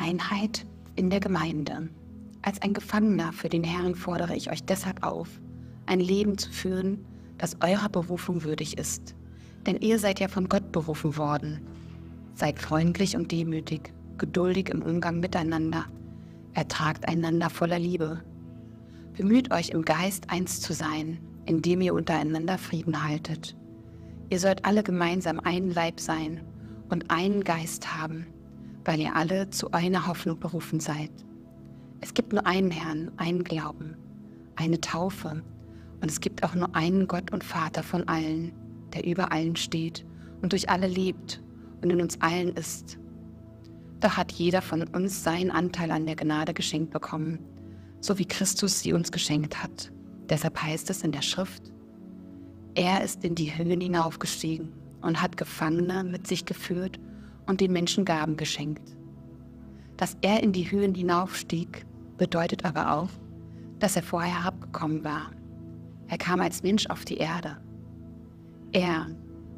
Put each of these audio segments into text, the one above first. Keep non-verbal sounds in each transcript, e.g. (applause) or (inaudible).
Einheit in der Gemeinde. Als ein Gefangener für den Herrn fordere ich euch deshalb auf, ein Leben zu führen, das eurer Berufung würdig ist. Denn ihr seid ja von Gott berufen worden. Seid freundlich und demütig, geduldig im Umgang miteinander. Ertragt einander voller Liebe. Bemüht euch im Geist eins zu sein, indem ihr untereinander Frieden haltet. Ihr sollt alle gemeinsam ein Leib sein und einen Geist haben, weil ihr alle zu einer Hoffnung berufen seid. Es gibt nur einen Herrn, einen Glauben, eine Taufe und es gibt auch nur einen Gott und Vater von allen, der über allen steht und durch alle lebt und in uns allen ist. Doch hat jeder von uns seinen Anteil an der Gnade geschenkt bekommen, so wie Christus sie uns geschenkt hat. Deshalb heißt es in der Schrift, er ist in die Höhen hinaufgestiegen und hat Gefangene mit sich geführt und den Menschen Gaben geschenkt. Dass er in die Höhen hinaufstieg, bedeutet aber auch, dass er vorher herabgekommen war. Er kam als Mensch auf die Erde. Er,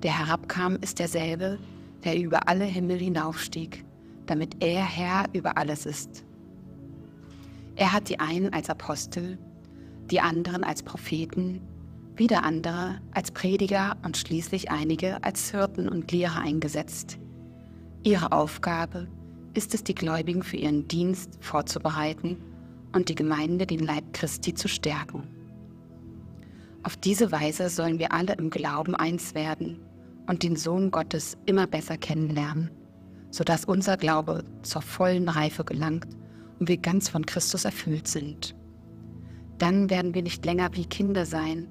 der herabkam, ist derselbe, der über alle Himmel hinaufstieg, damit er Herr über alles ist. Er hat die einen als Apostel, die anderen als Propheten, wieder andere als Prediger und schließlich einige als Hirten und Lehrer eingesetzt. Ihre Aufgabe ist es, die Gläubigen für ihren Dienst vorzubereiten und die Gemeinde, den Leib Christi, zu stärken. Auf diese Weise sollen wir alle im Glauben eins werden und den Sohn Gottes immer besser kennenlernen, sodass unser Glaube zur vollen Reife gelangt und wir ganz von Christus erfüllt sind. Dann werden wir nicht länger wie Kinder sein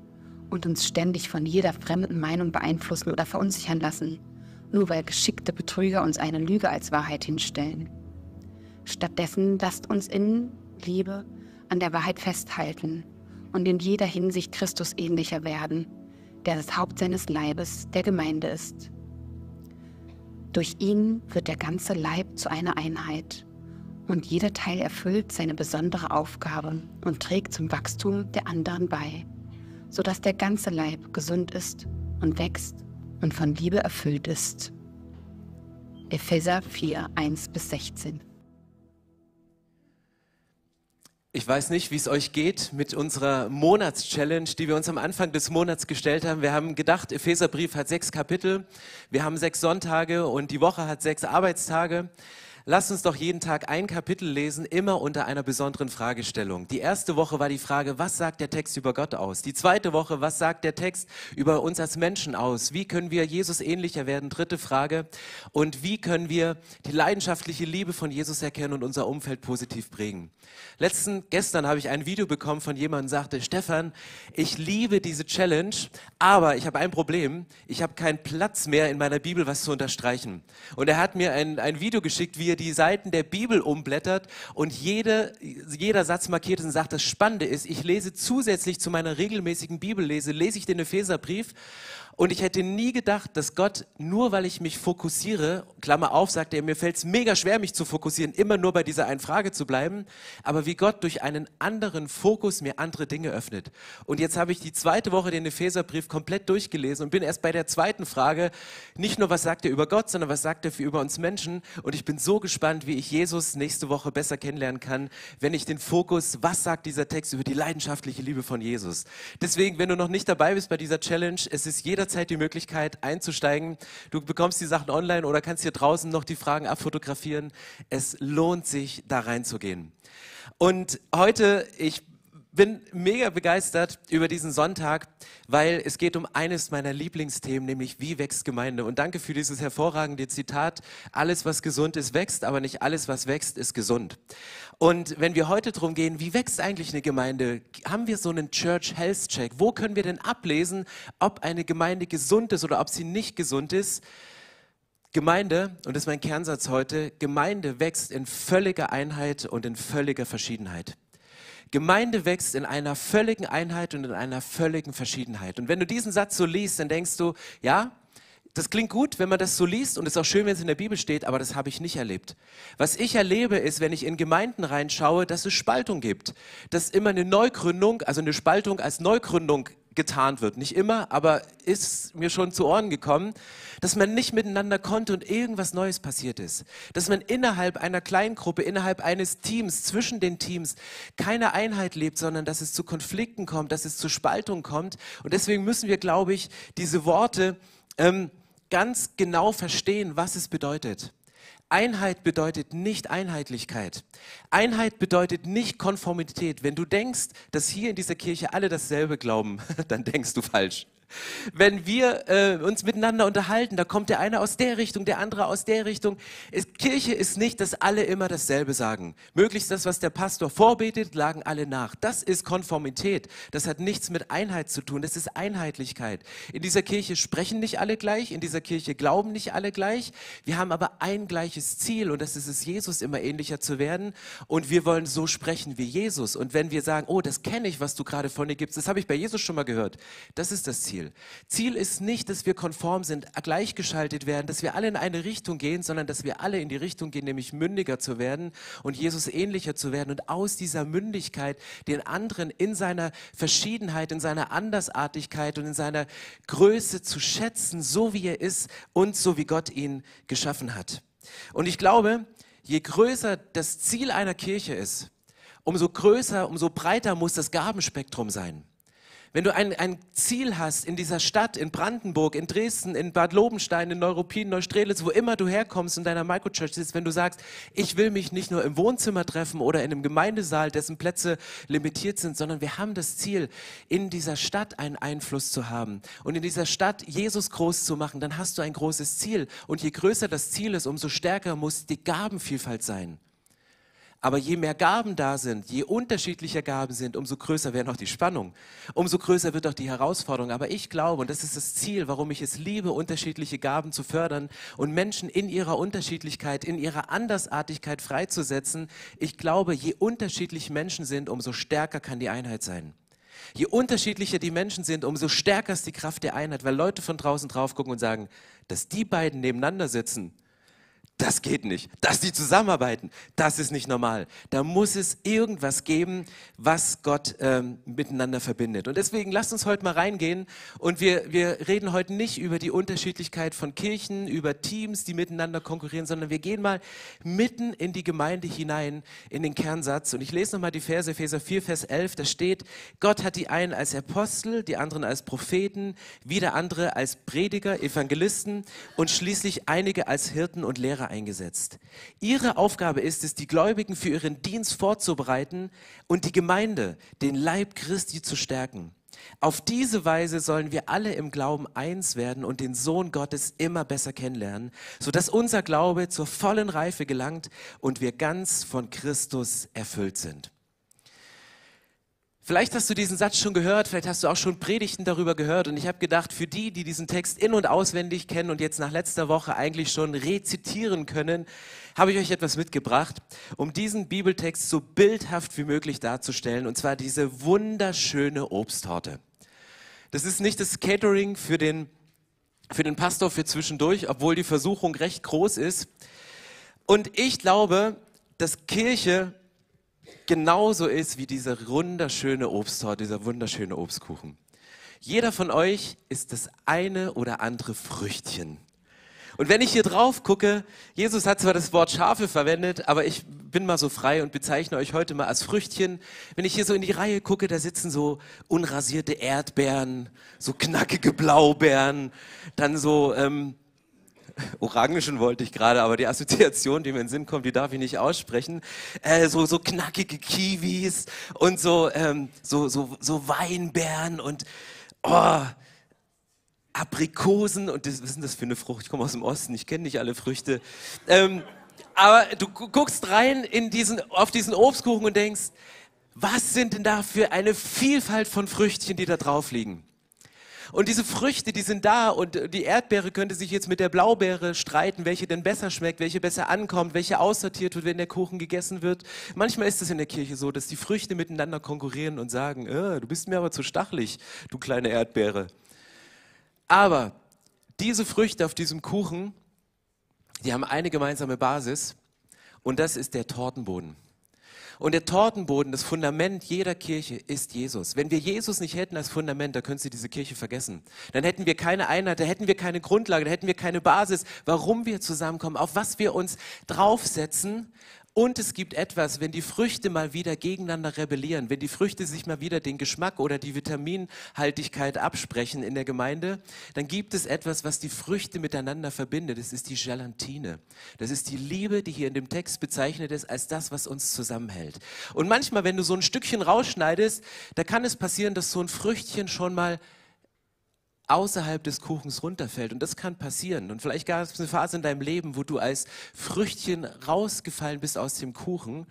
und uns ständig von jeder fremden Meinung beeinflussen oder verunsichern lassen, nur weil geschickte Betrüger uns eine Lüge als Wahrheit hinstellen. Stattdessen lasst uns in Liebe an der Wahrheit festhalten und in jeder Hinsicht Christus ähnlicher werden, der das Haupt seines Leibes, der Gemeinde ist. Durch ihn wird der ganze Leib zu einer Einheit und jeder Teil erfüllt seine besondere Aufgabe und trägt zum Wachstum der anderen bei sodass der ganze Leib gesund ist und wächst und von Liebe erfüllt ist. Epheser 4, 1 bis 16. Ich weiß nicht, wie es euch geht mit unserer Monatschallenge, die wir uns am Anfang des Monats gestellt haben. Wir haben gedacht, Epheserbrief hat sechs Kapitel, wir haben sechs Sonntage und die Woche hat sechs Arbeitstage. Lasst uns doch jeden Tag ein Kapitel lesen, immer unter einer besonderen Fragestellung. Die erste Woche war die Frage, was sagt der Text über Gott aus? Die zweite Woche, was sagt der Text über uns als Menschen aus? Wie können wir Jesus ähnlicher werden? Dritte Frage. Und wie können wir die leidenschaftliche Liebe von Jesus erkennen und unser Umfeld positiv prägen? Letzten, gestern habe ich ein Video bekommen von jemandem, der sagte, Stefan, ich liebe diese Challenge, aber ich habe ein Problem. Ich habe keinen Platz mehr in meiner Bibel, was zu unterstreichen. Und er hat mir ein, ein Video geschickt, wie ihr die Seiten der Bibel umblättert und jede, jeder Satz markiert und sagt, das Spannende ist, ich lese zusätzlich zu meiner regelmäßigen Bibellese, lese ich den Epheserbrief und ich hätte nie gedacht, dass Gott, nur weil ich mich fokussiere, Klammer auf, sagt er, mir fällt es mega schwer, mich zu fokussieren, immer nur bei dieser einen Frage zu bleiben, aber wie Gott durch einen anderen Fokus mir andere Dinge öffnet. Und jetzt habe ich die zweite Woche den Epheserbrief komplett durchgelesen und bin erst bei der zweiten Frage, nicht nur was sagt er über Gott, sondern was sagt er für über uns Menschen. Und ich bin so gespannt, wie ich Jesus nächste Woche besser kennenlernen kann, wenn ich den Fokus, was sagt dieser Text über die leidenschaftliche Liebe von Jesus. Deswegen, wenn du noch nicht dabei bist bei dieser Challenge, es ist jeder jederzeit die Möglichkeit einzusteigen. Du bekommst die Sachen online oder kannst hier draußen noch die Fragen abfotografieren. Es lohnt sich, da reinzugehen. Und heute, ich bin mega begeistert über diesen Sonntag, weil es geht um eines meiner Lieblingsthemen, nämlich wie wächst Gemeinde. Und danke für dieses hervorragende Zitat. Alles, was gesund ist, wächst, aber nicht alles, was wächst, ist gesund. Und wenn wir heute darum gehen, wie wächst eigentlich eine Gemeinde, haben wir so einen Church Health Check. Wo können wir denn ablesen, ob eine Gemeinde gesund ist oder ob sie nicht gesund ist? Gemeinde, und das ist mein Kernsatz heute, Gemeinde wächst in völliger Einheit und in völliger Verschiedenheit. Gemeinde wächst in einer völligen Einheit und in einer völligen Verschiedenheit. Und wenn du diesen Satz so liest, dann denkst du, ja, das klingt gut, wenn man das so liest und es ist auch schön, wenn es in der Bibel steht, aber das habe ich nicht erlebt. Was ich erlebe, ist, wenn ich in Gemeinden reinschaue, dass es Spaltung gibt. Dass immer eine Neugründung, also eine Spaltung als Neugründung getarnt wird. Nicht immer, aber ist mir schon zu Ohren gekommen, dass man nicht miteinander konnte und irgendwas Neues passiert ist. Dass man innerhalb einer Kleingruppe, innerhalb eines Teams, zwischen den Teams keine Einheit lebt, sondern dass es zu Konflikten kommt, dass es zu Spaltung kommt. Und deswegen müssen wir, glaube ich, diese Worte ähm, ganz genau verstehen, was es bedeutet. Einheit bedeutet nicht Einheitlichkeit. Einheit bedeutet nicht Konformität. Wenn du denkst, dass hier in dieser Kirche alle dasselbe glauben, (laughs) dann denkst du falsch wenn wir äh, uns miteinander unterhalten, da kommt der eine aus der Richtung, der andere aus der Richtung. Es, Kirche ist nicht, dass alle immer dasselbe sagen. Möglichst das, was der Pastor vorbetet, lagen alle nach. Das ist Konformität. Das hat nichts mit Einheit zu tun. Das ist Einheitlichkeit. In dieser Kirche sprechen nicht alle gleich. In dieser Kirche glauben nicht alle gleich. Wir haben aber ein gleiches Ziel und das ist es, Jesus immer ähnlicher zu werden. Und wir wollen so sprechen wie Jesus. Und wenn wir sagen, oh, das kenne ich, was du gerade von dir gibst, das habe ich bei Jesus schon mal gehört. Das ist das Ziel. Ziel. Ziel ist nicht, dass wir konform sind, gleichgeschaltet werden, dass wir alle in eine Richtung gehen, sondern dass wir alle in die Richtung gehen, nämlich mündiger zu werden und Jesus ähnlicher zu werden und aus dieser Mündigkeit den anderen in seiner Verschiedenheit, in seiner Andersartigkeit und in seiner Größe zu schätzen, so wie er ist und so wie Gott ihn geschaffen hat. Und ich glaube, je größer das Ziel einer Kirche ist, umso größer, umso breiter muss das Gabenspektrum sein. Wenn du ein, ein Ziel hast in dieser Stadt, in Brandenburg, in Dresden, in Bad Lobenstein, in Neuruppin, Neustrelitz, wo immer du herkommst in deiner Microchurch sitzt, wenn du sagst, ich will mich nicht nur im Wohnzimmer treffen oder in einem Gemeindesaal, dessen Plätze limitiert sind, sondern wir haben das Ziel, in dieser Stadt einen Einfluss zu haben und in dieser Stadt Jesus groß zu machen, dann hast du ein großes Ziel. Und je größer das Ziel ist, umso stärker muss die Gabenvielfalt sein. Aber je mehr Gaben da sind, je unterschiedlicher Gaben sind, umso größer wäre noch die Spannung. Umso größer wird auch die Herausforderung. Aber ich glaube, und das ist das Ziel, warum ich es liebe, unterschiedliche Gaben zu fördern und Menschen in ihrer Unterschiedlichkeit, in ihrer Andersartigkeit freizusetzen. Ich glaube, je unterschiedlich Menschen sind, umso stärker kann die Einheit sein. Je unterschiedlicher die Menschen sind, umso stärker ist die Kraft der Einheit, weil Leute von draußen drauf gucken und sagen, dass die beiden nebeneinander sitzen, das geht nicht. Dass die zusammenarbeiten, das ist nicht normal. Da muss es irgendwas geben, was Gott ähm, miteinander verbindet. Und deswegen lasst uns heute mal reingehen und wir, wir reden heute nicht über die Unterschiedlichkeit von Kirchen, über Teams, die miteinander konkurrieren, sondern wir gehen mal mitten in die Gemeinde hinein, in den Kernsatz. Und ich lese nochmal die Verse, Epheser 4, Vers 11, da steht, Gott hat die einen als Apostel, die anderen als Propheten, wieder andere als Prediger, Evangelisten und schließlich einige als Hirten und Lehrer eingesetzt. Ihre Aufgabe ist es, die Gläubigen für ihren Dienst vorzubereiten und die Gemeinde, den Leib Christi zu stärken. Auf diese Weise sollen wir alle im Glauben eins werden und den Sohn Gottes immer besser kennenlernen, sodass unser Glaube zur vollen Reife gelangt und wir ganz von Christus erfüllt sind. Vielleicht hast du diesen Satz schon gehört, vielleicht hast du auch schon Predigten darüber gehört und ich habe gedacht, für die, die diesen Text in und auswendig kennen und jetzt nach letzter Woche eigentlich schon rezitieren können, habe ich euch etwas mitgebracht, um diesen Bibeltext so bildhaft wie möglich darzustellen und zwar diese wunderschöne Obsttorte. Das ist nicht das Catering für den, für den Pastor für zwischendurch, obwohl die Versuchung recht groß ist. Und ich glaube, dass Kirche genauso ist wie diese wunderschöne Obsttorte, dieser wunderschöne Obstkuchen. Jeder von euch ist das eine oder andere Früchtchen. Und wenn ich hier drauf gucke, Jesus hat zwar das Wort Schafe verwendet, aber ich bin mal so frei und bezeichne euch heute mal als Früchtchen. Wenn ich hier so in die Reihe gucke, da sitzen so unrasierte Erdbeeren, so knackige Blaubeeren, dann so ähm, Orangen wollte ich gerade, aber die Assoziation, die mir in den Sinn kommt, die darf ich nicht aussprechen. Äh, so, so knackige Kiwis und so, ähm, so, so, so Weinbeeren und oh, Aprikosen und das, was ist das für eine Frucht? Ich komme aus dem Osten, ich kenne nicht alle Früchte. Ähm, aber du guckst rein in diesen, auf diesen Obstkuchen und denkst, was sind denn da für eine Vielfalt von Früchtchen, die da drauf liegen? Und diese Früchte, die sind da und die Erdbeere könnte sich jetzt mit der Blaubeere streiten, welche denn besser schmeckt, welche besser ankommt, welche aussortiert wird, wenn der Kuchen gegessen wird. Manchmal ist es in der Kirche so, dass die Früchte miteinander konkurrieren und sagen, äh, du bist mir aber zu stachelig, du kleine Erdbeere. Aber diese Früchte auf diesem Kuchen, die haben eine gemeinsame Basis und das ist der Tortenboden. Und der Tortenboden, das Fundament jeder Kirche ist Jesus. Wenn wir Jesus nicht hätten als Fundament, da könntest du diese Kirche vergessen. Dann hätten wir keine Einheit, da hätten wir keine Grundlage, da hätten wir keine Basis, warum wir zusammenkommen, auf was wir uns draufsetzen. Und es gibt etwas, wenn die Früchte mal wieder gegeneinander rebellieren, wenn die Früchte sich mal wieder den Geschmack oder die Vitaminhaltigkeit absprechen in der Gemeinde, dann gibt es etwas, was die Früchte miteinander verbindet. Das ist die Gelatine. Das ist die Liebe, die hier in dem Text bezeichnet ist als das, was uns zusammenhält. Und manchmal, wenn du so ein Stückchen rausschneidest, da kann es passieren, dass so ein Früchtchen schon mal außerhalb des Kuchens runterfällt. Und das kann passieren. Und vielleicht gab es eine Phase in deinem Leben, wo du als Früchtchen rausgefallen bist aus dem Kuchen.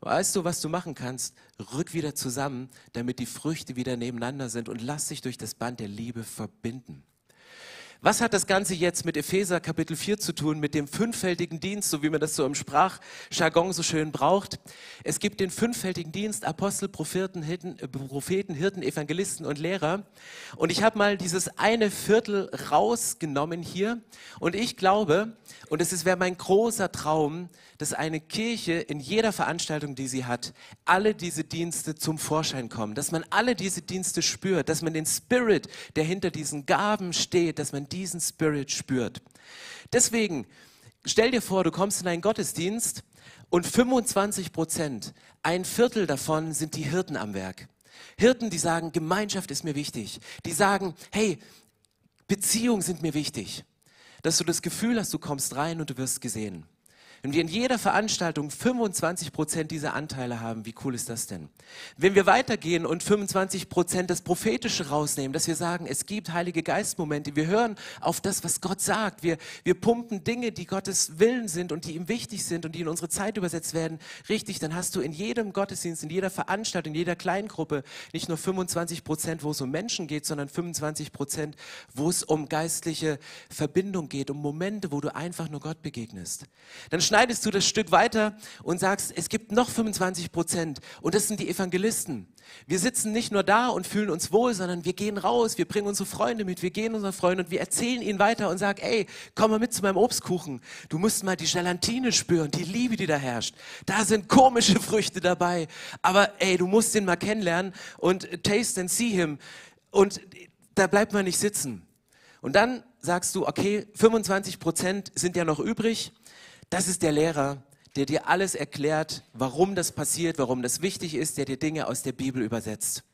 Weißt du, was du machen kannst? Rück wieder zusammen, damit die Früchte wieder nebeneinander sind und lass dich durch das Band der Liebe verbinden. Was hat das Ganze jetzt mit Epheser Kapitel 4 zu tun, mit dem fünffältigen Dienst, so wie man das so im Sprachjargon so schön braucht? Es gibt den fünffältigen Dienst, Apostel, Propheten, Hirten, äh, Propheten, Hirten, Evangelisten und Lehrer. Und ich habe mal dieses eine Viertel rausgenommen hier. Und ich glaube, und es wäre mein großer Traum, dass eine Kirche in jeder Veranstaltung, die sie hat, alle diese Dienste zum Vorschein kommen, dass man alle diese Dienste spürt, dass man den Spirit, der hinter diesen Gaben steht, dass man diesen Spirit spürt. Deswegen, stell dir vor, du kommst in einen Gottesdienst und 25 Prozent, ein Viertel davon sind die Hirten am Werk. Hirten, die sagen, Gemeinschaft ist mir wichtig. Die sagen, hey, Beziehungen sind mir wichtig. Dass du das Gefühl hast, du kommst rein und du wirst gesehen. Wenn wir in jeder Veranstaltung 25 Prozent dieser Anteile haben, wie cool ist das denn? Wenn wir weitergehen und 25 Prozent das Prophetische rausnehmen, dass wir sagen, es gibt Heilige Geistmomente, wir hören auf das, was Gott sagt, wir, wir pumpen Dinge, die Gottes Willen sind und die ihm wichtig sind und die in unsere Zeit übersetzt werden, richtig, dann hast du in jedem Gottesdienst, in jeder Veranstaltung, in jeder Kleingruppe nicht nur 25 Prozent, wo es um Menschen geht, sondern 25 Prozent, wo es um geistliche Verbindung geht, um Momente, wo du einfach nur Gott begegnest. Dann schneidest du das Stück weiter und sagst, es gibt noch 25 Prozent und das sind die Evangelisten. Wir sitzen nicht nur da und fühlen uns wohl, sondern wir gehen raus, wir bringen unsere Freunde mit, wir gehen unseren Freunden und wir erzählen ihnen weiter und sagen, ey, komm mal mit zu meinem Obstkuchen. Du musst mal die Gelatine spüren, die Liebe, die da herrscht. Da sind komische Früchte dabei, aber ey, du musst den mal kennenlernen und taste and see him. Und da bleibt man nicht sitzen. Und dann sagst du, okay, 25 Prozent sind ja noch übrig. Das ist der Lehrer, der dir alles erklärt, warum das passiert, warum das wichtig ist, der dir Dinge aus der Bibel übersetzt.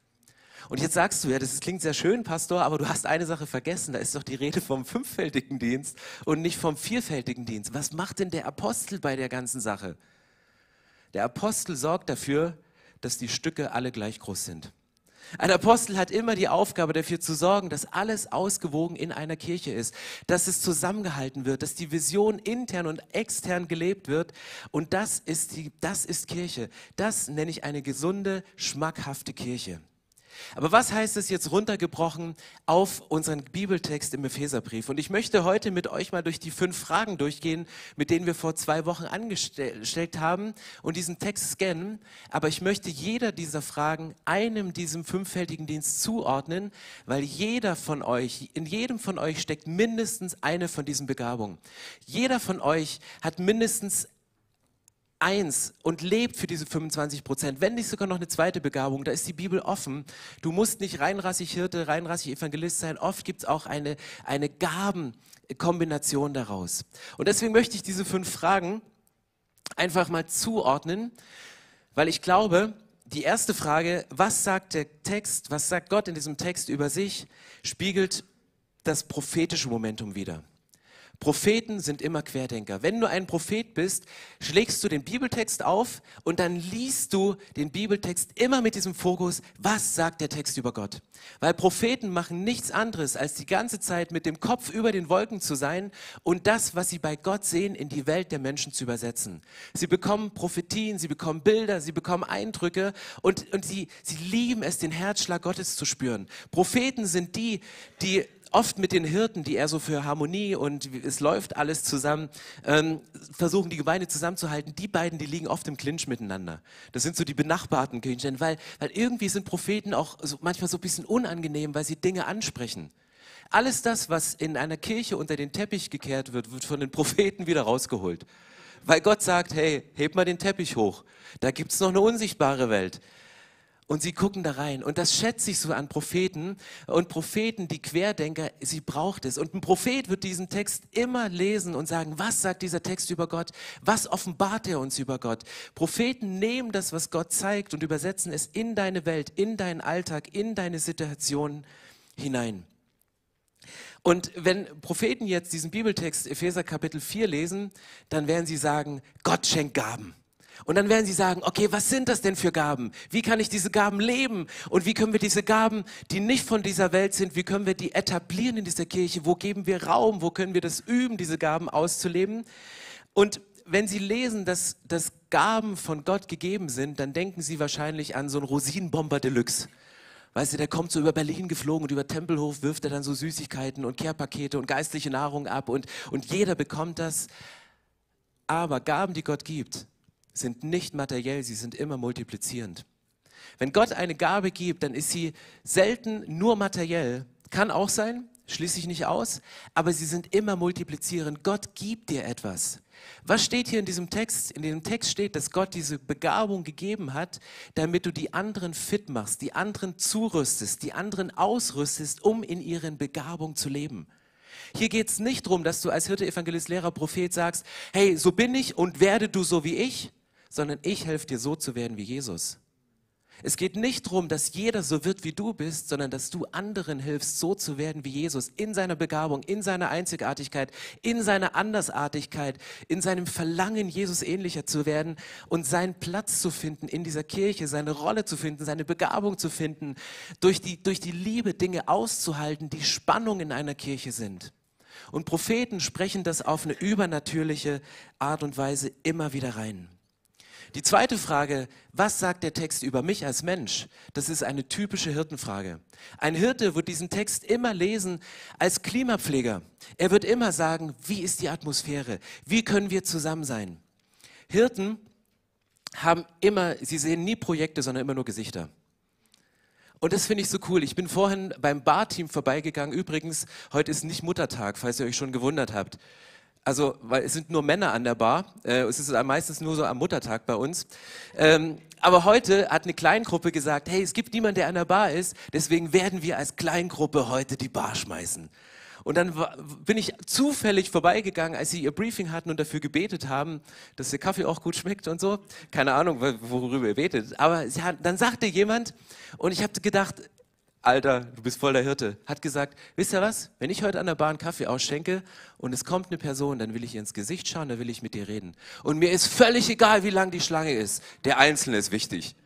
Und jetzt sagst du ja, das klingt sehr schön, Pastor, aber du hast eine Sache vergessen. Da ist doch die Rede vom fünffältigen Dienst und nicht vom vierfältigen Dienst. Was macht denn der Apostel bei der ganzen Sache? Der Apostel sorgt dafür, dass die Stücke alle gleich groß sind. Ein Apostel hat immer die Aufgabe dafür zu sorgen, dass alles ausgewogen in einer Kirche ist, dass es zusammengehalten wird, dass die Vision intern und extern gelebt wird. Und das ist, die, das ist Kirche. Das nenne ich eine gesunde, schmackhafte Kirche. Aber was heißt es jetzt runtergebrochen auf unseren Bibeltext im Epheserbrief? Und ich möchte heute mit euch mal durch die fünf Fragen durchgehen, mit denen wir vor zwei Wochen angestellt haben und diesen Text scannen. Aber ich möchte jeder dieser Fragen einem diesem fünffältigen Dienst zuordnen, weil jeder von euch, in jedem von euch steckt mindestens eine von diesen Begabungen. Jeder von euch hat mindestens eins und lebt für diese 25 Prozent, wenn nicht sogar noch eine zweite Begabung, da ist die Bibel offen. Du musst nicht reinrassig Hirte, reinrassig Evangelist sein. Oft gibt es auch eine, eine Gabenkombination daraus. Und deswegen möchte ich diese fünf Fragen einfach mal zuordnen, weil ich glaube, die erste Frage, was sagt der Text, was sagt Gott in diesem Text über sich, spiegelt das prophetische Momentum wider. Propheten sind immer Querdenker. Wenn du ein Prophet bist, schlägst du den Bibeltext auf und dann liest du den Bibeltext immer mit diesem Fokus, was sagt der Text über Gott? Weil Propheten machen nichts anderes, als die ganze Zeit mit dem Kopf über den Wolken zu sein und das, was sie bei Gott sehen, in die Welt der Menschen zu übersetzen. Sie bekommen Prophetien, sie bekommen Bilder, sie bekommen Eindrücke und, und sie, sie lieben es, den Herzschlag Gottes zu spüren. Propheten sind die, die oft mit den Hirten, die er so für Harmonie und es läuft alles zusammen, ähm, versuchen die Gemeinde zusammenzuhalten. Die beiden, die liegen oft im Clinch miteinander. Das sind so die benachbarten Kirchen, weil, weil irgendwie sind Propheten auch so, manchmal so ein bisschen unangenehm, weil sie Dinge ansprechen. Alles das, was in einer Kirche unter den Teppich gekehrt wird, wird von den Propheten wieder rausgeholt weil Gott sagt, hey, heb mal den Teppich hoch. Da gibt's noch eine unsichtbare Welt. Und sie gucken da rein. Und das schätze ich so an Propheten. Und Propheten, die Querdenker, sie braucht es. Und ein Prophet wird diesen Text immer lesen und sagen, was sagt dieser Text über Gott? Was offenbart er uns über Gott? Propheten nehmen das, was Gott zeigt und übersetzen es in deine Welt, in deinen Alltag, in deine Situation hinein. Und wenn Propheten jetzt diesen Bibeltext Epheser Kapitel 4 lesen, dann werden sie sagen, Gott schenkt Gaben. Und dann werden sie sagen, okay, was sind das denn für Gaben? Wie kann ich diese Gaben leben? Und wie können wir diese Gaben, die nicht von dieser Welt sind, wie können wir die etablieren in dieser Kirche? Wo geben wir Raum? Wo können wir das üben, diese Gaben auszuleben? Und wenn Sie lesen, dass, dass Gaben von Gott gegeben sind, dann denken Sie wahrscheinlich an so einen Rosinenbomber Deluxe. Weißt du, der kommt so über Berlin geflogen und über Tempelhof wirft er dann so Süßigkeiten und Kehrpakete und geistliche Nahrung ab und, und jeder bekommt das. Aber Gaben, die Gott gibt, sind nicht materiell, sie sind immer multiplizierend. Wenn Gott eine Gabe gibt, dann ist sie selten nur materiell. Kann auch sein, schließe ich nicht aus, aber sie sind immer multiplizierend. Gott gibt dir etwas. Was steht hier in diesem Text? In dem Text steht, dass Gott diese Begabung gegeben hat, damit du die anderen fit machst, die anderen zurüstest, die anderen ausrüstest, um in ihren Begabung zu leben. Hier geht es nicht darum, dass du als Hirte, Evangelist, Lehrer, Prophet sagst, hey, so bin ich und werde du so wie ich, sondern ich helfe dir so zu werden wie Jesus. Es geht nicht darum, dass jeder so wird, wie du bist, sondern dass du anderen hilfst, so zu werden wie Jesus, in seiner Begabung, in seiner Einzigartigkeit, in seiner Andersartigkeit, in seinem Verlangen, Jesus ähnlicher zu werden und seinen Platz zu finden in dieser Kirche, seine Rolle zu finden, seine Begabung zu finden, durch die, durch die Liebe Dinge auszuhalten, die Spannung in einer Kirche sind. Und Propheten sprechen das auf eine übernatürliche Art und Weise immer wieder rein. Die zweite Frage, was sagt der Text über mich als Mensch? Das ist eine typische Hirtenfrage. Ein Hirte wird diesen Text immer lesen als Klimapfleger. Er wird immer sagen, wie ist die Atmosphäre? Wie können wir zusammen sein? Hirten haben immer, sie sehen nie Projekte, sondern immer nur Gesichter. Und das finde ich so cool. Ich bin vorhin beim Barteam vorbeigegangen. Übrigens, heute ist nicht Muttertag, falls ihr euch schon gewundert habt. Also, weil es sind nur Männer an der Bar. Äh, es ist meistens nur so am Muttertag bei uns. Ähm, aber heute hat eine Kleingruppe gesagt, hey, es gibt niemanden, der an der Bar ist, deswegen werden wir als Kleingruppe heute die Bar schmeißen. Und dann bin ich zufällig vorbeigegangen, als sie ihr Briefing hatten und dafür gebetet haben, dass der Kaffee auch gut schmeckt und so. Keine Ahnung, worüber ihr betet. Aber dann sagte jemand, und ich habe gedacht, Alter, du bist voll der Hirte, hat gesagt, wisst ihr was, wenn ich heute an der Bahn Kaffee ausschenke und es kommt eine Person, dann will ich ihr ins Gesicht schauen, dann will ich mit dir reden. Und mir ist völlig egal, wie lang die Schlange ist. Der Einzelne ist wichtig.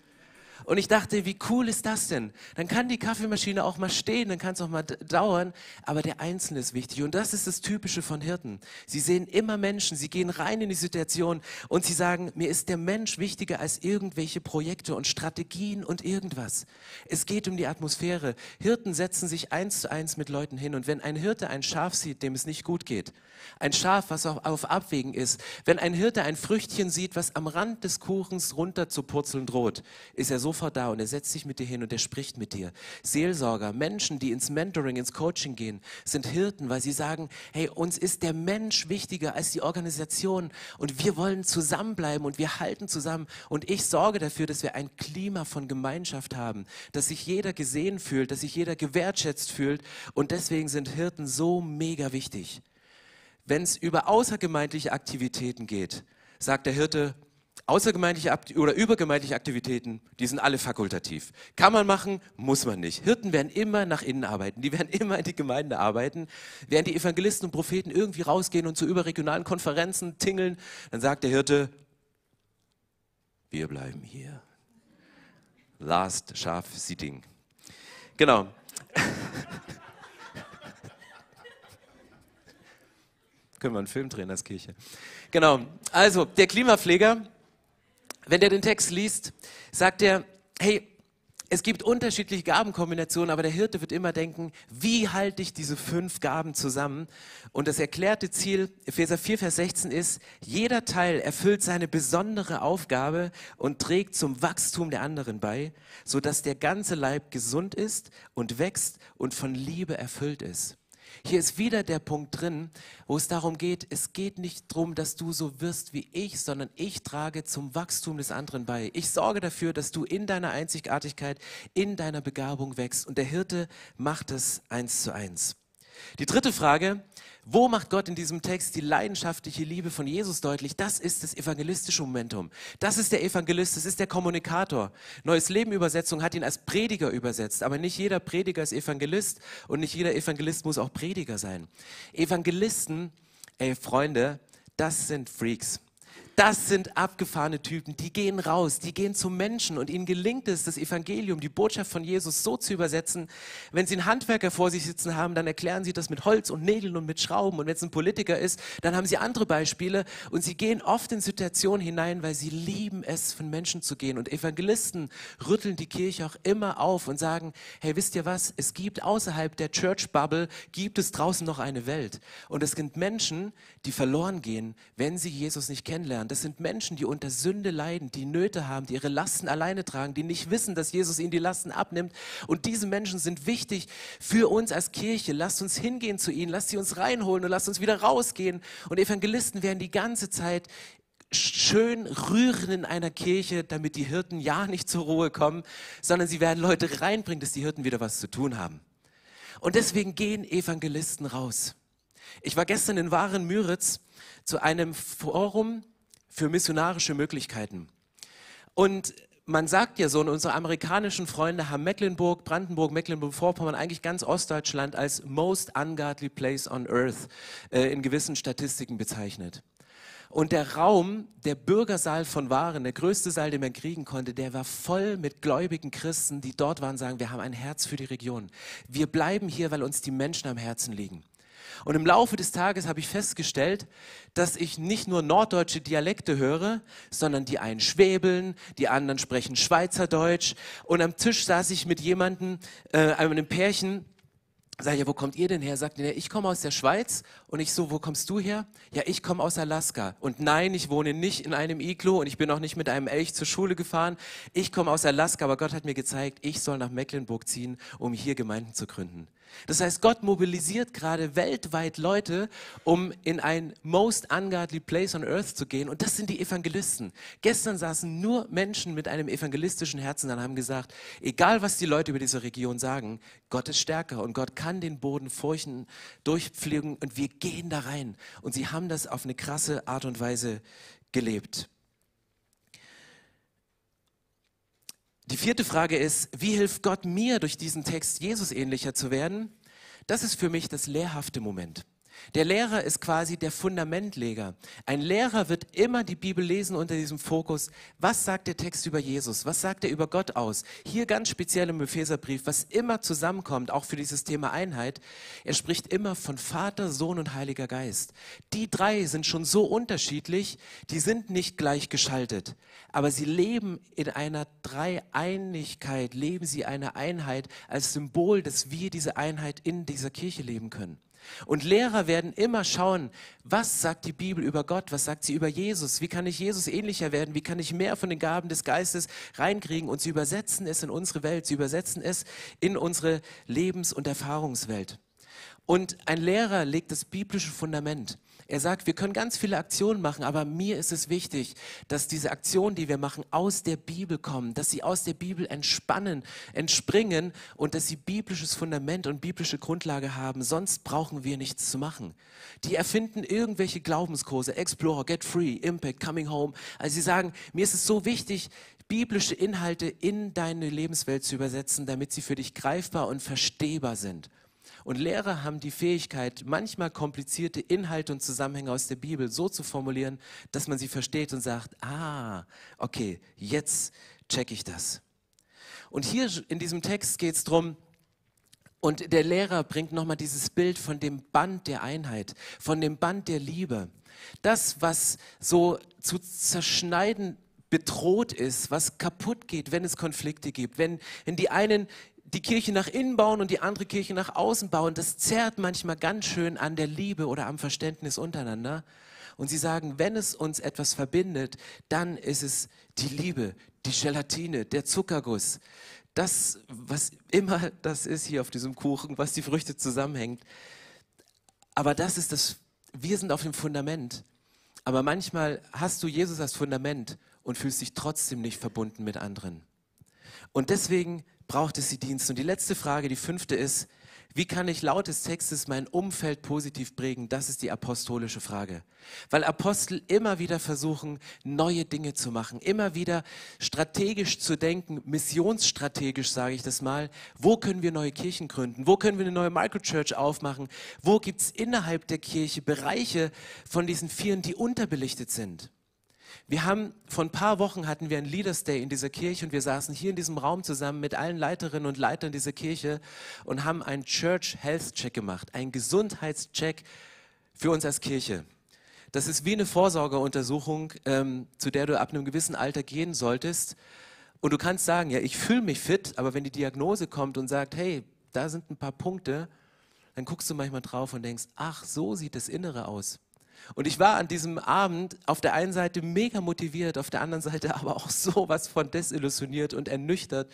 Und ich dachte, wie cool ist das denn? Dann kann die Kaffeemaschine auch mal stehen, dann kann es auch mal dauern, aber der Einzelne ist wichtig. Und das ist das Typische von Hirten. Sie sehen immer Menschen, sie gehen rein in die Situation und sie sagen, mir ist der Mensch wichtiger als irgendwelche Projekte und Strategien und irgendwas. Es geht um die Atmosphäre. Hirten setzen sich eins zu eins mit Leuten hin und wenn ein Hirte ein Schaf sieht, dem es nicht gut geht, ein Schaf, was auf, auf Abwägen ist, wenn ein Hirte ein Früchtchen sieht, was am Rand des Kuchens runter zu purzeln droht, ist er sofort da und er setzt sich mit dir hin und er spricht mit dir. Seelsorger, Menschen, die ins Mentoring, ins Coaching gehen, sind Hirten, weil sie sagen, hey, uns ist der Mensch wichtiger als die Organisation und wir wollen zusammenbleiben und wir halten zusammen und ich sorge dafür, dass wir ein Klima von Gemeinschaft haben, dass sich jeder gesehen fühlt, dass sich jeder gewertschätzt fühlt und deswegen sind Hirten so mega wichtig. Wenn es über außergemeindliche Aktivitäten geht, sagt der Hirte, außergemeindliche oder übergemeindliche Aktivitäten, die sind alle fakultativ. Kann man machen, muss man nicht. Hirten werden immer nach innen arbeiten, die werden immer in die Gemeinde arbeiten. Während die Evangelisten und Propheten irgendwie rausgehen und zu überregionalen Konferenzen tingeln, dann sagt der Hirte, wir bleiben hier. Last Schaf Sitting. Genau. (laughs) Können wir einen Film drehen als Kirche. Genau. Also, der Klimapfleger, wenn der den Text liest, sagt er, hey, es gibt unterschiedliche Gabenkombinationen, aber der Hirte wird immer denken, wie halte ich diese fünf Gaben zusammen? Und das erklärte Ziel, Epheser 4, Vers 16 ist, jeder Teil erfüllt seine besondere Aufgabe und trägt zum Wachstum der anderen bei, sodass der ganze Leib gesund ist und wächst und von Liebe erfüllt ist. Hier ist wieder der Punkt drin, wo es darum geht, es geht nicht darum, dass du so wirst wie ich, sondern ich trage zum Wachstum des anderen bei. Ich sorge dafür, dass du in deiner Einzigartigkeit, in deiner Begabung wächst. Und der Hirte macht es eins zu eins. Die dritte Frage, wo macht Gott in diesem Text die leidenschaftliche Liebe von Jesus deutlich? Das ist das evangelistische Momentum. Das ist der Evangelist, das ist der Kommunikator. Neues Leben Übersetzung hat ihn als Prediger übersetzt, aber nicht jeder Prediger ist Evangelist und nicht jeder Evangelist muss auch Prediger sein. Evangelisten, ey Freunde, das sind Freaks. Das sind abgefahrene Typen, die gehen raus, die gehen zum Menschen und ihnen gelingt es, das Evangelium, die Botschaft von Jesus so zu übersetzen. Wenn sie einen Handwerker vor sich sitzen haben, dann erklären sie das mit Holz und Nägeln und mit Schrauben. Und wenn es ein Politiker ist, dann haben sie andere Beispiele und sie gehen oft in Situationen hinein, weil sie lieben es, von Menschen zu gehen. Und Evangelisten rütteln die Kirche auch immer auf und sagen, hey, wisst ihr was? Es gibt außerhalb der Church Bubble, gibt es draußen noch eine Welt. Und es sind Menschen, die verloren gehen, wenn sie Jesus nicht kennenlernen. Das sind Menschen, die unter Sünde leiden, die Nöte haben, die ihre Lasten alleine tragen, die nicht wissen, dass Jesus ihnen die Lasten abnimmt. Und diese Menschen sind wichtig für uns als Kirche. Lasst uns hingehen zu ihnen, lasst sie uns reinholen und lasst uns wieder rausgehen. Und Evangelisten werden die ganze Zeit schön rühren in einer Kirche, damit die Hirten ja nicht zur Ruhe kommen, sondern sie werden Leute reinbringen, dass die Hirten wieder was zu tun haben. Und deswegen gehen Evangelisten raus. Ich war gestern in Waren-Müritz zu einem Forum für missionarische Möglichkeiten. Und man sagt ja so, unsere amerikanischen Freunde haben Mecklenburg, Brandenburg, Mecklenburg-Vorpommern, eigentlich ganz Ostdeutschland als most ungodly place on earth äh, in gewissen Statistiken bezeichnet. Und der Raum, der Bürgersaal von Waren, der größte Saal, den man kriegen konnte, der war voll mit gläubigen Christen, die dort waren, sagen, wir haben ein Herz für die Region. Wir bleiben hier, weil uns die Menschen am Herzen liegen. Und im Laufe des Tages habe ich festgestellt, dass ich nicht nur norddeutsche Dialekte höre, sondern die einen schwäbeln, die anderen sprechen Schweizerdeutsch. Und am Tisch saß ich mit jemandem, äh, einem Pärchen, Sag ich, ja, wo kommt ihr denn her? Sagt er, ich komme aus der Schweiz. Und ich so, wo kommst du her? Ja, ich komme aus Alaska. Und nein, ich wohne nicht in einem Iglo und ich bin auch nicht mit einem Elch zur Schule gefahren. Ich komme aus Alaska, aber Gott hat mir gezeigt, ich soll nach Mecklenburg ziehen, um hier Gemeinden zu gründen. Das heißt, Gott mobilisiert gerade weltweit Leute, um in ein most ungodly place on earth zu gehen. Und das sind die Evangelisten. Gestern saßen nur Menschen mit einem evangelistischen Herzen und haben gesagt, egal was die Leute über diese Region sagen, Gott ist stärker und Gott kann den Boden furchen, durchpflügen und wir gehen da rein. Und sie haben das auf eine krasse Art und Weise gelebt. Die vierte Frage ist, wie hilft Gott mir durch diesen Text Jesus ähnlicher zu werden? Das ist für mich das lehrhafte Moment. Der Lehrer ist quasi der Fundamentleger. Ein Lehrer wird immer die Bibel lesen unter diesem Fokus. Was sagt der Text über Jesus? Was sagt er über Gott aus? Hier ganz speziell im Epheserbrief, was immer zusammenkommt, auch für dieses Thema Einheit. Er spricht immer von Vater, Sohn und Heiliger Geist. Die drei sind schon so unterschiedlich, die sind nicht gleichgeschaltet. Aber sie leben in einer Dreieinigkeit, leben sie eine Einheit als Symbol, dass wir diese Einheit in dieser Kirche leben können. Und Lehrer werden immer schauen, was sagt die Bibel über Gott, was sagt sie über Jesus, wie kann ich Jesus ähnlicher werden, wie kann ich mehr von den Gaben des Geistes reinkriegen und sie übersetzen es in unsere Welt, sie übersetzen es in unsere Lebens- und Erfahrungswelt. Und ein Lehrer legt das biblische Fundament. Er sagt, wir können ganz viele Aktionen machen, aber mir ist es wichtig, dass diese Aktionen, die wir machen, aus der Bibel kommen, dass sie aus der Bibel entspannen, entspringen und dass sie biblisches Fundament und biblische Grundlage haben. Sonst brauchen wir nichts zu machen. Die erfinden irgendwelche Glaubenskurse, Explore, Get Free, Impact, Coming Home. Also sie sagen, mir ist es so wichtig, biblische Inhalte in deine Lebenswelt zu übersetzen, damit sie für dich greifbar und verstehbar sind. Und Lehrer haben die Fähigkeit, manchmal komplizierte Inhalte und Zusammenhänge aus der Bibel so zu formulieren, dass man sie versteht und sagt, ah, okay, jetzt check ich das. Und hier in diesem Text geht es darum, und der Lehrer bringt nochmal dieses Bild von dem Band der Einheit, von dem Band der Liebe. Das, was so zu zerschneiden bedroht ist, was kaputt geht, wenn es Konflikte gibt, wenn, wenn die einen die Kirche nach innen bauen und die andere Kirche nach außen bauen, das zerrt manchmal ganz schön an der Liebe oder am Verständnis untereinander. Und sie sagen, wenn es uns etwas verbindet, dann ist es die Liebe, die Gelatine, der Zuckerguss. Das, was immer das ist hier auf diesem Kuchen, was die Früchte zusammenhängt, Aber das ist das, wir sind auf dem Fundament. Aber manchmal hast du Jesus als Fundament und fühlst dich trotzdem nicht verbunden mit anderen. Und deswegen braucht es die Dienste. Und die letzte Frage, die fünfte ist, wie kann ich laut des Textes mein Umfeld positiv prägen? Das ist die apostolische Frage. Weil Apostel immer wieder versuchen, neue Dinge zu machen, immer wieder strategisch zu denken, missionsstrategisch sage ich das mal. Wo können wir neue Kirchen gründen? Wo können wir eine neue Microchurch aufmachen? Wo gibt es innerhalb der Kirche Bereiche von diesen Vieren, die unterbelichtet sind? Wir haben, vor ein paar Wochen hatten wir ein Leaders Day in dieser Kirche und wir saßen hier in diesem Raum zusammen mit allen Leiterinnen und Leitern dieser Kirche und haben einen Church Health Check gemacht, einen Gesundheitscheck für uns als Kirche. Das ist wie eine Vorsorgeuntersuchung, ähm, zu der du ab einem gewissen Alter gehen solltest. Und du kannst sagen, ja, ich fühle mich fit, aber wenn die Diagnose kommt und sagt, hey, da sind ein paar Punkte, dann guckst du manchmal drauf und denkst, ach, so sieht das Innere aus. Und ich war an diesem Abend auf der einen Seite mega motiviert, auf der anderen Seite (laughs) aber auch sowas von desillusioniert und ernüchtert,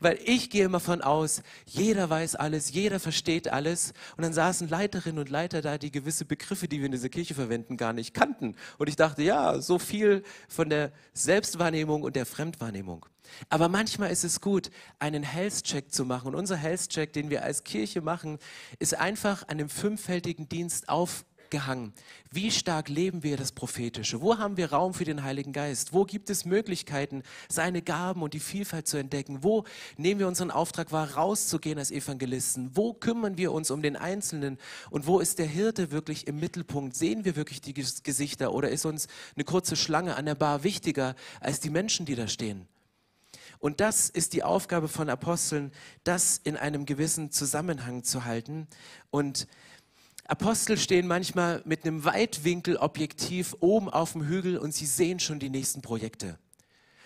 weil ich gehe immer von aus, jeder weiß alles, jeder versteht alles. Und dann saßen Leiterinnen und Leiter da, die gewisse Begriffe, die wir in dieser Kirche verwenden, gar nicht kannten. Und ich dachte, ja, so viel von der Selbstwahrnehmung und der Fremdwahrnehmung. Aber manchmal ist es gut, einen Health-Check zu machen. Und unser Health-Check, den wir als Kirche machen, ist einfach einem fünffältigen Dienst auf gehangen. Wie stark leben wir das Prophetische? Wo haben wir Raum für den Heiligen Geist? Wo gibt es Möglichkeiten, seine Gaben und die Vielfalt zu entdecken? Wo nehmen wir unseren Auftrag wahr, rauszugehen als Evangelisten? Wo kümmern wir uns um den Einzelnen? Und wo ist der Hirte wirklich im Mittelpunkt? Sehen wir wirklich die Gesichter oder ist uns eine kurze Schlange an der Bar wichtiger als die Menschen, die da stehen? Und das ist die Aufgabe von Aposteln, das in einem gewissen Zusammenhang zu halten. Und Apostel stehen manchmal mit einem Weitwinkelobjektiv oben auf dem Hügel und sie sehen schon die nächsten Projekte.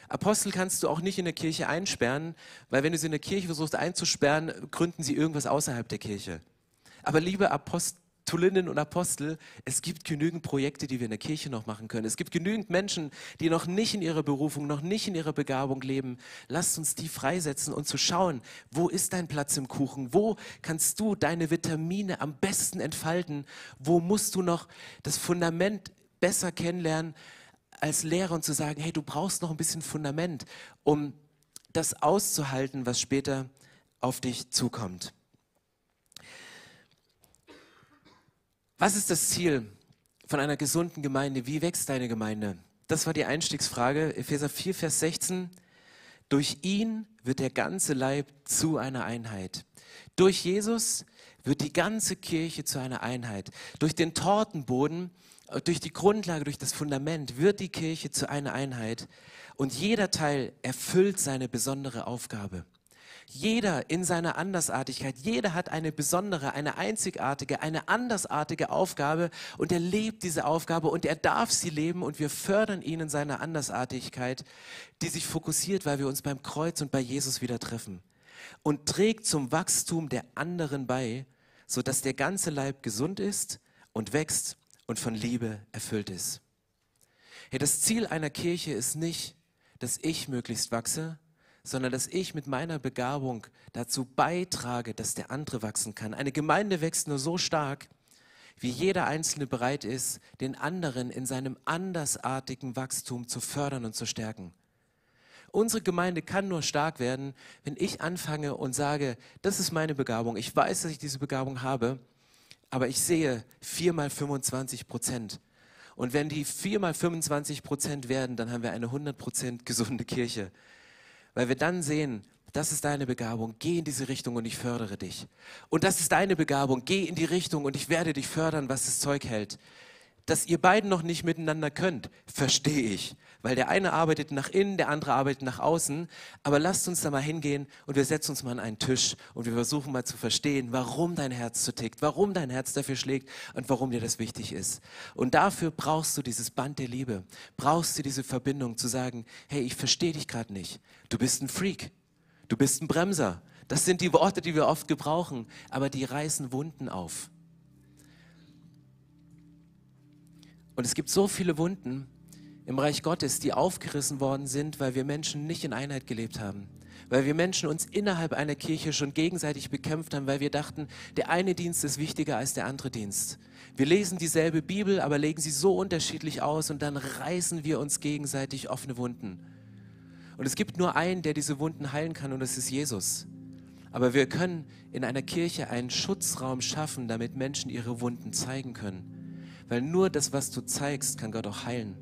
Apostel kannst du auch nicht in der Kirche einsperren, weil wenn du sie in der Kirche versuchst einzusperren, gründen sie irgendwas außerhalb der Kirche. Aber liebe Apostel, Apostulinnen und Apostel, es gibt genügend Projekte, die wir in der Kirche noch machen können. Es gibt genügend Menschen, die noch nicht in ihrer Berufung, noch nicht in ihrer Begabung leben. Lasst uns die freisetzen und zu schauen, wo ist dein Platz im Kuchen? Wo kannst du deine Vitamine am besten entfalten? Wo musst du noch das Fundament besser kennenlernen als Lehrer und zu sagen, hey, du brauchst noch ein bisschen Fundament, um das auszuhalten, was später auf dich zukommt. Was ist das Ziel von einer gesunden Gemeinde? Wie wächst deine Gemeinde? Das war die Einstiegsfrage. Epheser 4, Vers 16. Durch ihn wird der ganze Leib zu einer Einheit. Durch Jesus wird die ganze Kirche zu einer Einheit. Durch den Tortenboden, durch die Grundlage, durch das Fundament wird die Kirche zu einer Einheit. Und jeder Teil erfüllt seine besondere Aufgabe. Jeder in seiner Andersartigkeit, jeder hat eine besondere, eine einzigartige, eine andersartige Aufgabe und er lebt diese Aufgabe und er darf sie leben und wir fördern ihn in seiner Andersartigkeit, die sich fokussiert, weil wir uns beim Kreuz und bei Jesus wieder treffen und trägt zum Wachstum der anderen bei, sodass der ganze Leib gesund ist und wächst und von Liebe erfüllt ist. Hey, das Ziel einer Kirche ist nicht, dass ich möglichst wachse, sondern dass ich mit meiner Begabung dazu beitrage, dass der andere wachsen kann. Eine Gemeinde wächst nur so stark, wie jeder Einzelne bereit ist, den anderen in seinem andersartigen Wachstum zu fördern und zu stärken. Unsere Gemeinde kann nur stark werden, wenn ich anfange und sage, das ist meine Begabung. Ich weiß, dass ich diese Begabung habe, aber ich sehe 4 mal 25 Prozent. Und wenn die 4 mal 25 Prozent werden, dann haben wir eine 100 Prozent gesunde Kirche. Weil wir dann sehen, das ist deine Begabung, geh in diese Richtung und ich fördere dich. Und das ist deine Begabung, geh in die Richtung und ich werde dich fördern, was das Zeug hält. Dass ihr beiden noch nicht miteinander könnt, verstehe ich. Weil der eine arbeitet nach innen, der andere arbeitet nach außen. Aber lasst uns da mal hingehen und wir setzen uns mal an einen Tisch und wir versuchen mal zu verstehen, warum dein Herz so tickt, warum dein Herz dafür schlägt und warum dir das wichtig ist. Und dafür brauchst du dieses Band der Liebe. Brauchst du diese Verbindung zu sagen, hey, ich verstehe dich gerade nicht. Du bist ein Freak. Du bist ein Bremser. Das sind die Worte, die wir oft gebrauchen, aber die reißen Wunden auf. Und es gibt so viele Wunden, im Reich Gottes, die aufgerissen worden sind, weil wir Menschen nicht in Einheit gelebt haben, weil wir Menschen uns innerhalb einer Kirche schon gegenseitig bekämpft haben, weil wir dachten, der eine Dienst ist wichtiger als der andere Dienst. Wir lesen dieselbe Bibel, aber legen sie so unterschiedlich aus und dann reißen wir uns gegenseitig offene Wunden. Und es gibt nur einen, der diese Wunden heilen kann und das ist Jesus. Aber wir können in einer Kirche einen Schutzraum schaffen, damit Menschen ihre Wunden zeigen können. Weil nur das, was du zeigst, kann Gott auch heilen.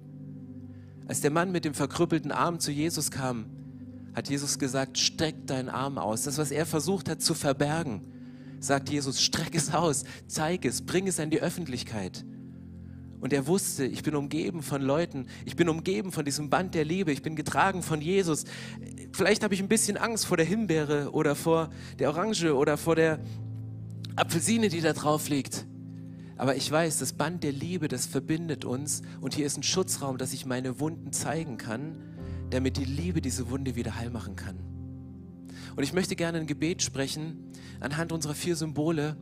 Als der Mann mit dem verkrüppelten Arm zu Jesus kam, hat Jesus gesagt, streck deinen Arm aus. Das, was er versucht hat zu verbergen, sagt Jesus, streck es aus, zeig es, bring es an die Öffentlichkeit. Und er wusste, ich bin umgeben von Leuten, ich bin umgeben von diesem Band der Liebe, ich bin getragen von Jesus. Vielleicht habe ich ein bisschen Angst vor der Himbeere oder vor der Orange oder vor der Apfelsine, die da drauf liegt. Aber ich weiß, das Band der Liebe, das verbindet uns und hier ist ein Schutzraum, dass ich meine Wunden zeigen kann, damit die Liebe diese Wunde wieder heil machen kann. Und ich möchte gerne ein Gebet sprechen anhand unserer vier Symbole,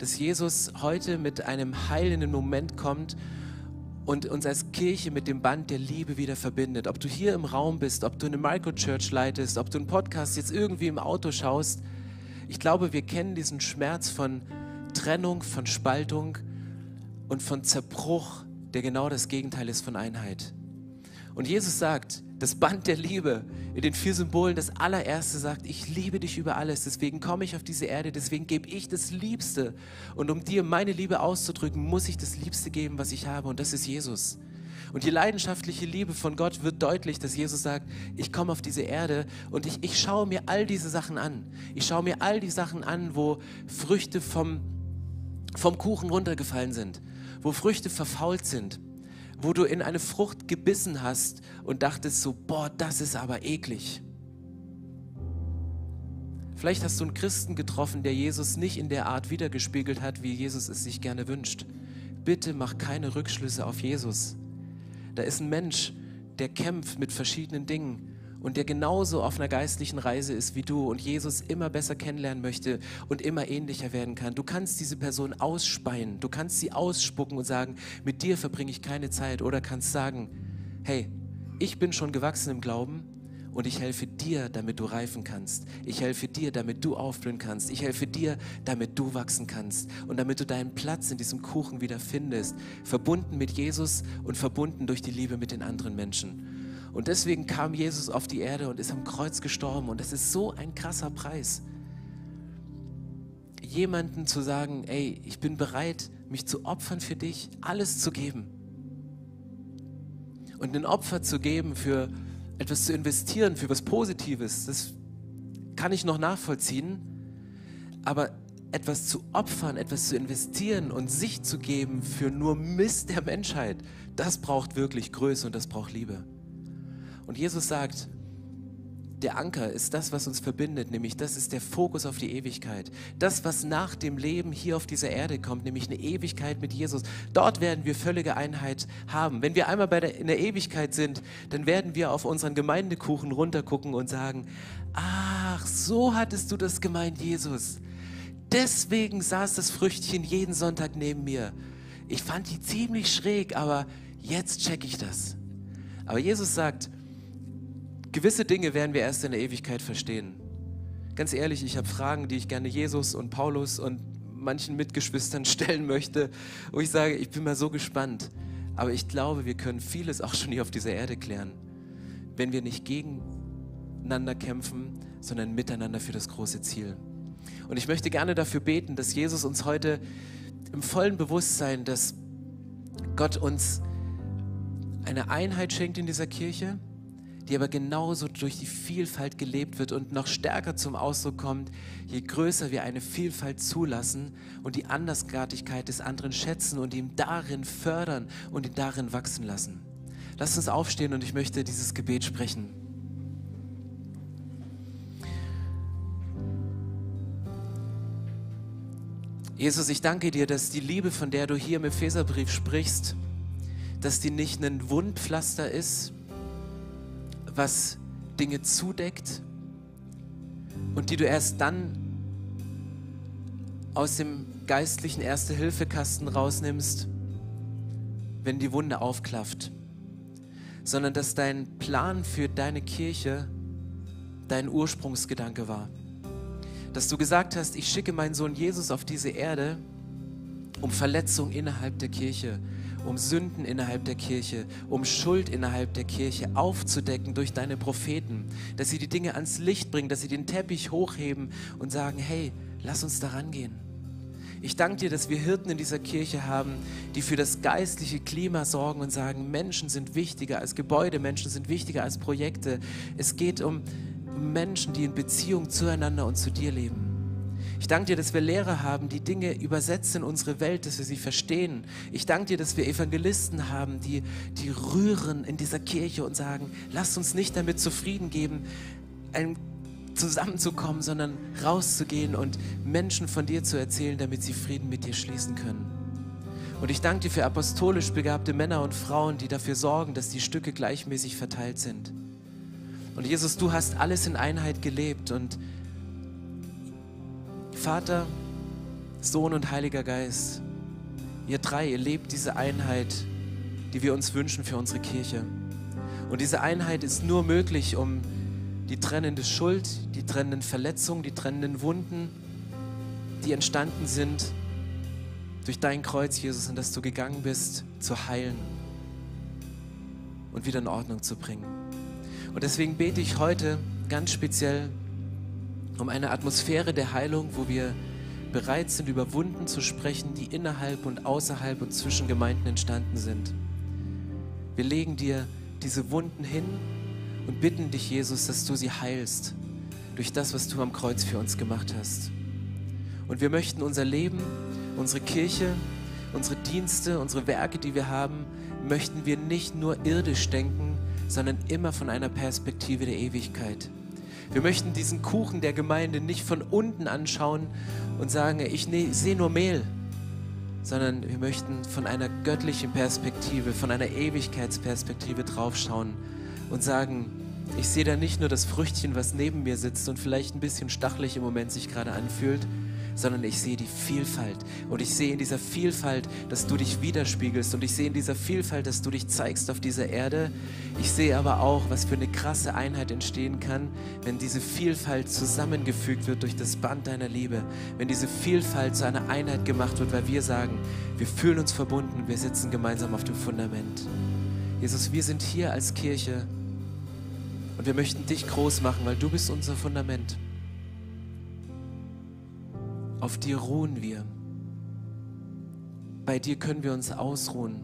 dass Jesus heute mit einem heilenden Moment kommt und uns als Kirche mit dem Band der Liebe wieder verbindet. Ob du hier im Raum bist, ob du eine Microchurch leitest, ob du einen Podcast jetzt irgendwie im Auto schaust. Ich glaube, wir kennen diesen Schmerz von Trennung, von Spaltung und von Zerbruch, der genau das Gegenteil ist von Einheit. Und Jesus sagt, das Band der Liebe in den vier Symbolen, das allererste sagt, ich liebe dich über alles, deswegen komme ich auf diese Erde, deswegen gebe ich das Liebste. Und um dir meine Liebe auszudrücken, muss ich das Liebste geben, was ich habe, und das ist Jesus. Und die leidenschaftliche Liebe von Gott wird deutlich, dass Jesus sagt, ich komme auf diese Erde und ich, ich schaue mir all diese Sachen an. Ich schaue mir all die Sachen an, wo Früchte vom, vom Kuchen runtergefallen sind, wo Früchte verfault sind, wo du in eine Frucht gebissen hast und dachtest so, boah, das ist aber eklig. Vielleicht hast du einen Christen getroffen, der Jesus nicht in der Art wiedergespiegelt hat, wie Jesus es sich gerne wünscht. Bitte mach keine Rückschlüsse auf Jesus. Da ist ein Mensch, der kämpft mit verschiedenen Dingen und der genauso auf einer geistlichen Reise ist wie du und Jesus immer besser kennenlernen möchte und immer ähnlicher werden kann. Du kannst diese Person ausspeien, du kannst sie ausspucken und sagen, mit dir verbringe ich keine Zeit oder kannst sagen, hey, ich bin schon gewachsen im Glauben und ich helfe dir, damit du reifen kannst. Ich helfe dir, damit du aufblühen kannst. Ich helfe dir, damit du wachsen kannst und damit du deinen Platz in diesem Kuchen wieder findest, verbunden mit Jesus und verbunden durch die Liebe mit den anderen Menschen. Und deswegen kam Jesus auf die Erde und ist am Kreuz gestorben. Und das ist so ein krasser Preis. Jemanden zu sagen, ey, ich bin bereit, mich zu opfern für dich, alles zu geben. Und ein Opfer zu geben für etwas zu investieren, für was Positives, das kann ich noch nachvollziehen. Aber etwas zu opfern, etwas zu investieren und sich zu geben für nur Mist der Menschheit, das braucht wirklich Größe und das braucht Liebe. Und Jesus sagt, der Anker ist das, was uns verbindet, nämlich das ist der Fokus auf die Ewigkeit. Das, was nach dem Leben hier auf dieser Erde kommt, nämlich eine Ewigkeit mit Jesus. Dort werden wir völlige Einheit haben. Wenn wir einmal der, in der Ewigkeit sind, dann werden wir auf unseren Gemeindekuchen runtergucken und sagen, ach, so hattest du das gemeint, Jesus. Deswegen saß das Früchtchen jeden Sonntag neben mir. Ich fand die ziemlich schräg, aber jetzt check ich das. Aber Jesus sagt, Gewisse Dinge werden wir erst in der Ewigkeit verstehen. Ganz ehrlich, ich habe Fragen, die ich gerne Jesus und Paulus und manchen Mitgeschwistern (laughs) stellen möchte, wo ich sage, ich bin mal so gespannt. Aber ich glaube, wir können vieles auch schon hier auf dieser Erde klären, wenn wir nicht gegeneinander kämpfen, sondern miteinander für das große Ziel. Und ich möchte gerne dafür beten, dass Jesus uns heute im vollen Bewusstsein, dass Gott uns eine Einheit schenkt in dieser Kirche, die aber genauso durch die Vielfalt gelebt wird und noch stärker zum Ausdruck kommt, je größer wir eine Vielfalt zulassen und die Andersartigkeit des anderen schätzen und ihn darin fördern und ihn darin wachsen lassen. Lasst uns aufstehen und ich möchte dieses Gebet sprechen. Jesus, ich danke dir, dass die Liebe, von der du hier im Epheserbrief sprichst, dass die nicht ein Wundpflaster ist, was Dinge zudeckt und die du erst dann aus dem geistlichen Erste-Hilfe-Kasten rausnimmst, wenn die Wunde aufklafft, sondern dass dein Plan für deine Kirche dein Ursprungsgedanke war. Dass du gesagt hast, ich schicke meinen Sohn Jesus auf diese Erde, um Verletzung innerhalb der Kirche, um Sünden innerhalb der Kirche, um Schuld innerhalb der Kirche aufzudecken durch deine Propheten, dass sie die Dinge ans Licht bringen, dass sie den Teppich hochheben und sagen, hey, lass uns daran gehen. Ich danke dir, dass wir Hirten in dieser Kirche haben, die für das geistliche Klima sorgen und sagen, Menschen sind wichtiger als Gebäude, Menschen sind wichtiger als Projekte. Es geht um Menschen, die in Beziehung zueinander und zu dir leben. Ich danke dir, dass wir Lehrer haben, die Dinge übersetzen in unsere Welt, dass wir sie verstehen. Ich danke dir, dass wir Evangelisten haben, die, die rühren in dieser Kirche und sagen, lasst uns nicht damit zufrieden geben, ein zusammenzukommen, sondern rauszugehen und Menschen von dir zu erzählen, damit sie Frieden mit dir schließen können. Und ich danke dir für apostolisch begabte Männer und Frauen, die dafür sorgen, dass die Stücke gleichmäßig verteilt sind. Und Jesus, du hast alles in Einheit gelebt und Vater, Sohn und Heiliger Geist, ihr drei, ihr lebt diese Einheit, die wir uns wünschen für unsere Kirche. Und diese Einheit ist nur möglich, um die trennende Schuld, die trennenden Verletzungen, die trennenden Wunden, die entstanden sind durch dein Kreuz, Jesus, und dass du gegangen bist, zu heilen und wieder in Ordnung zu bringen. Und deswegen bete ich heute ganz speziell um eine Atmosphäre der Heilung, wo wir bereit sind, über Wunden zu sprechen, die innerhalb und außerhalb und zwischen Gemeinden entstanden sind. Wir legen dir diese Wunden hin und bitten dich, Jesus, dass du sie heilst durch das, was du am Kreuz für uns gemacht hast. Und wir möchten unser Leben, unsere Kirche, unsere Dienste, unsere Werke, die wir haben, möchten wir nicht nur irdisch denken, sondern immer von einer Perspektive der Ewigkeit. Wir möchten diesen Kuchen der Gemeinde nicht von unten anschauen und sagen, ich ne, sehe nur Mehl, sondern wir möchten von einer göttlichen Perspektive, von einer Ewigkeitsperspektive draufschauen und sagen, ich sehe da nicht nur das Früchtchen, was neben mir sitzt und vielleicht ein bisschen stachelig im Moment sich gerade anfühlt, sondern ich sehe die Vielfalt. Und ich sehe in dieser Vielfalt, dass du dich widerspiegelst. Und ich sehe in dieser Vielfalt, dass du dich zeigst auf dieser Erde. Ich sehe aber auch, was für eine krasse Einheit entstehen kann, wenn diese Vielfalt zusammengefügt wird durch das Band deiner Liebe. Wenn diese Vielfalt zu einer Einheit gemacht wird, weil wir sagen, wir fühlen uns verbunden, wir sitzen gemeinsam auf dem Fundament. Jesus, wir sind hier als Kirche und wir möchten dich groß machen, weil du bist unser Fundament. Auf dir ruhen wir. Bei dir können wir uns ausruhen.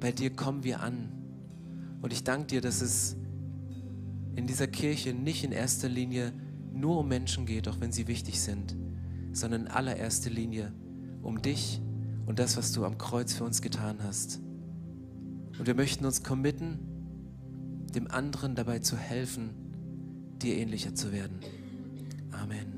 Bei dir kommen wir an. Und ich danke dir, dass es in dieser Kirche nicht in erster Linie nur um Menschen geht, auch wenn sie wichtig sind, sondern in allererster Linie um dich und das, was du am Kreuz für uns getan hast. Und wir möchten uns committen, dem anderen dabei zu helfen, dir ähnlicher zu werden. Amen.